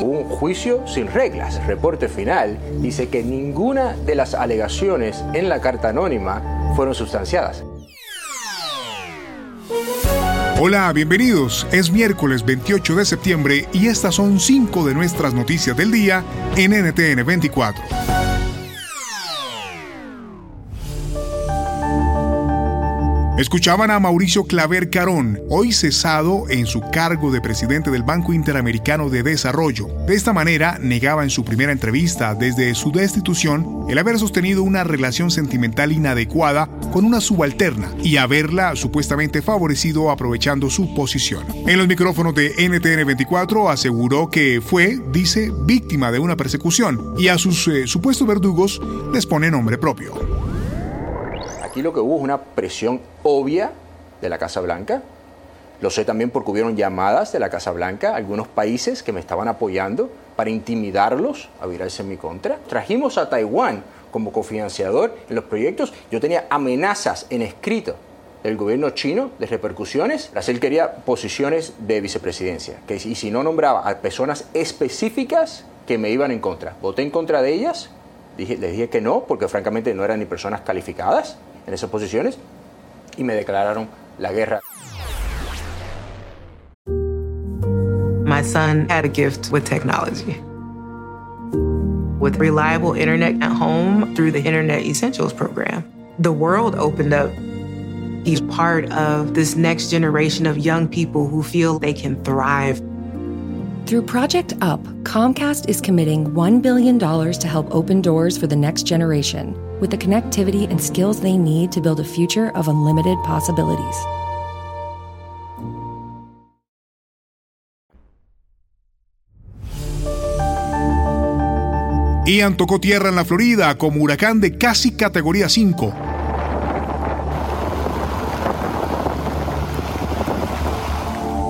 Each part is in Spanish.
Un juicio sin reglas. Reporte final dice que ninguna de las alegaciones en la carta anónima fueron sustanciadas. Hola, bienvenidos. Es miércoles 28 de septiembre y estas son cinco de nuestras noticias del día en NTN 24. Escuchaban a Mauricio Claver Carón, hoy cesado en su cargo de presidente del Banco Interamericano de Desarrollo. De esta manera, negaba en su primera entrevista desde su destitución el haber sostenido una relación sentimental inadecuada con una subalterna y haberla supuestamente favorecido aprovechando su posición. En los micrófonos de NTN 24 aseguró que fue, dice, víctima de una persecución y a sus eh, supuestos verdugos les pone nombre propio. Aquí lo que hubo es una presión obvia de la Casa Blanca. Lo sé también porque hubieron llamadas de la Casa Blanca algunos países que me estaban apoyando para intimidarlos a virarse en mi contra. Trajimos a Taiwán como cofinanciador en los proyectos. Yo tenía amenazas en escrito del gobierno chino de repercusiones. Brasil quería posiciones de vicepresidencia. Que, y si no nombraba a personas específicas que me iban en contra. Voté en contra de ellas. Les dije que no, porque francamente no eran ni personas calificadas en esas posiciones y me declararon la guerra. My son had a gift with technology. With reliable internet at home through the Internet Essentials program, the world opened up. He's part of this next generation of young people who feel they can thrive. Through Project UP, Comcast is committing $1 billion to help open doors for the next generation with the connectivity and skills they need to build a future of unlimited possibilities. Ian tocó tierra en la Florida como huracán de casi categoría 5.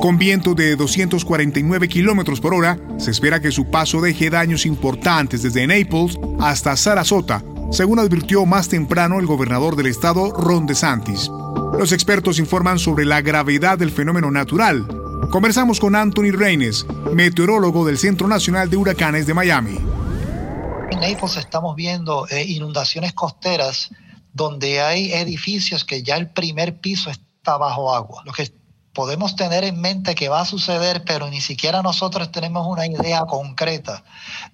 Con viento de 249 kilómetros por hora, se espera que su paso deje daños importantes desde Naples hasta Sarasota, según advirtió más temprano el gobernador del estado, Ron DeSantis. Los expertos informan sobre la gravedad del fenómeno natural. Conversamos con Anthony Reines, meteorólogo del Centro Nacional de Huracanes de Miami. En Naples estamos viendo eh, inundaciones costeras donde hay edificios que ya el primer piso está bajo agua. Lo que podemos tener en mente que va a suceder, pero ni siquiera nosotros tenemos una idea concreta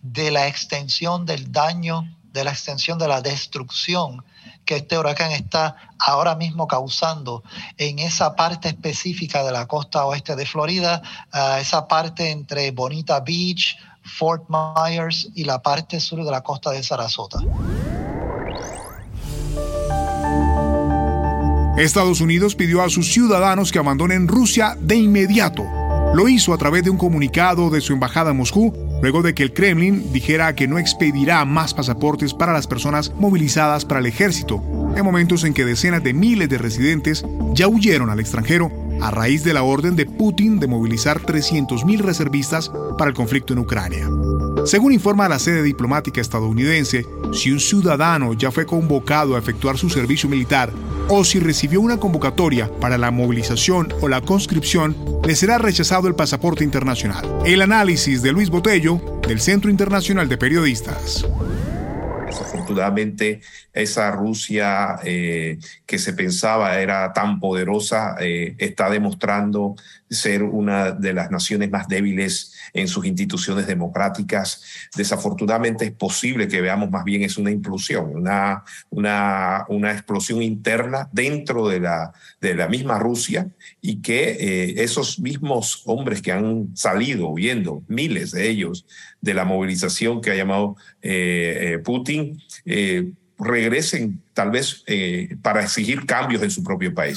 de la extensión del daño de la extensión de la destrucción que este huracán está ahora mismo causando en esa parte específica de la costa oeste de Florida, esa parte entre Bonita Beach, Fort Myers y la parte sur de la costa de Sarasota. Estados Unidos pidió a sus ciudadanos que abandonen Rusia de inmediato. Lo hizo a través de un comunicado de su embajada en Moscú luego de que el Kremlin dijera que no expedirá más pasaportes para las personas movilizadas para el ejército, en momentos en que decenas de miles de residentes ya huyeron al extranjero a raíz de la orden de Putin de movilizar 300.000 reservistas para el conflicto en Ucrania. Según informa la sede diplomática estadounidense, si un ciudadano ya fue convocado a efectuar su servicio militar o si recibió una convocatoria para la movilización o la conscripción, le será rechazado el pasaporte internacional. El análisis de Luis Botello, del Centro Internacional de Periodistas. Desafortunadamente, esa Rusia eh, que se pensaba era tan poderosa eh, está demostrando ser una de las naciones más débiles en sus instituciones democráticas. Desafortunadamente es posible que veamos más bien es una implosión, una, una, una explosión interna dentro de la, de la misma Rusia y que eh, esos mismos hombres que han salido viendo, miles de ellos, de la movilización que ha llamado eh, eh, Putin, regresen tal vez para exigir cambios en su propio país.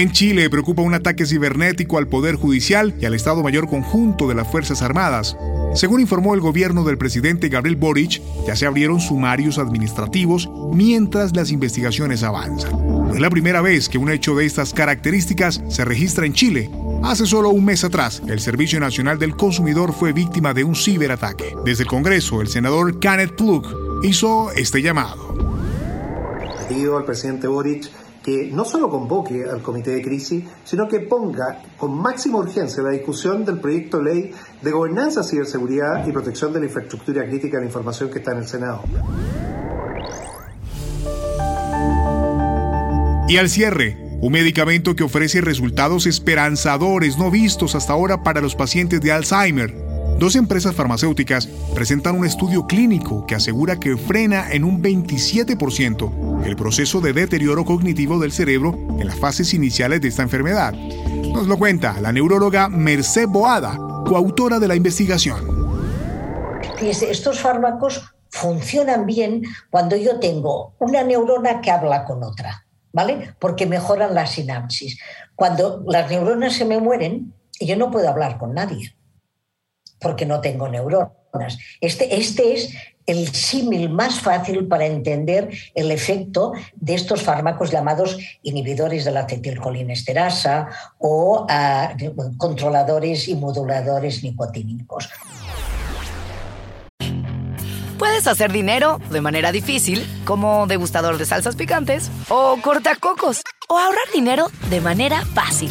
En Chile preocupa un ataque cibernético al Poder Judicial y al Estado Mayor Conjunto de las Fuerzas Armadas. Según informó el gobierno del presidente Gabriel Boric, ya se abrieron sumarios administrativos mientras las investigaciones avanzan. No es la primera vez que un hecho de estas características se registra en Chile. Hace solo un mes atrás, el Servicio Nacional del Consumidor fue víctima de un ciberataque. Desde el Congreso, el senador Kenneth Plug hizo este llamado. Pido al presidente Boric que no solo convoque al comité de crisis, sino que ponga con máxima urgencia la discusión del proyecto de ley de gobernanza, ciberseguridad y protección de la infraestructura crítica de la información que está en el Senado. Y al cierre, un medicamento que ofrece resultados esperanzadores no vistos hasta ahora para los pacientes de Alzheimer. Dos empresas farmacéuticas presentan un estudio clínico que asegura que frena en un 27% el proceso de deterioro cognitivo del cerebro en las fases iniciales de esta enfermedad. Nos lo cuenta la neuróloga Merced Boada, coautora de la investigación. estos fármacos funcionan bien cuando yo tengo una neurona que habla con otra. ¿vale? Porque mejoran la sinapsis. Cuando las neuronas se me mueren, yo no puedo hablar con nadie, porque no tengo neuronas. Este, este es el símil más fácil para entender el efecto de estos fármacos llamados inhibidores de la acetilcolinesterasa o ah, controladores y moduladores nicotínicos. Puedes hacer dinero de manera difícil, como degustador de salsas picantes, o cortacocos, o ahorrar dinero de manera fácil